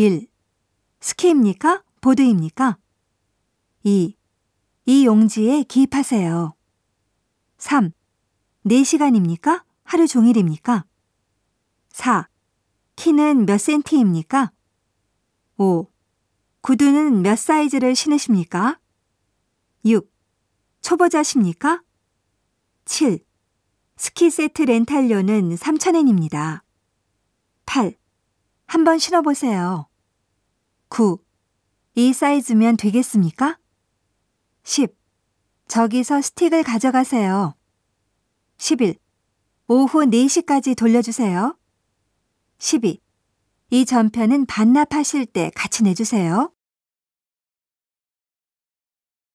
1. 스키입니까? 보드입니까? 2. 이 용지에 기입하세요. 3. 4시간입니까? 하루 종일입니까? 4. 키는 몇 센티입니까? 5. 구두는 몇 사이즈를 신으십니까? 6. 초보자십니까? 7. 스키 세트 렌탈료는 3,000엔입니다. 8. 한번 신어보세요. 9. 이 사이즈면 되겠습니까? 10. 저기서 스틱을 가져가세요. 11. 오후 4시까지 돌려주세요. 12. 이 전편은 반납하실 때 같이 내주세요.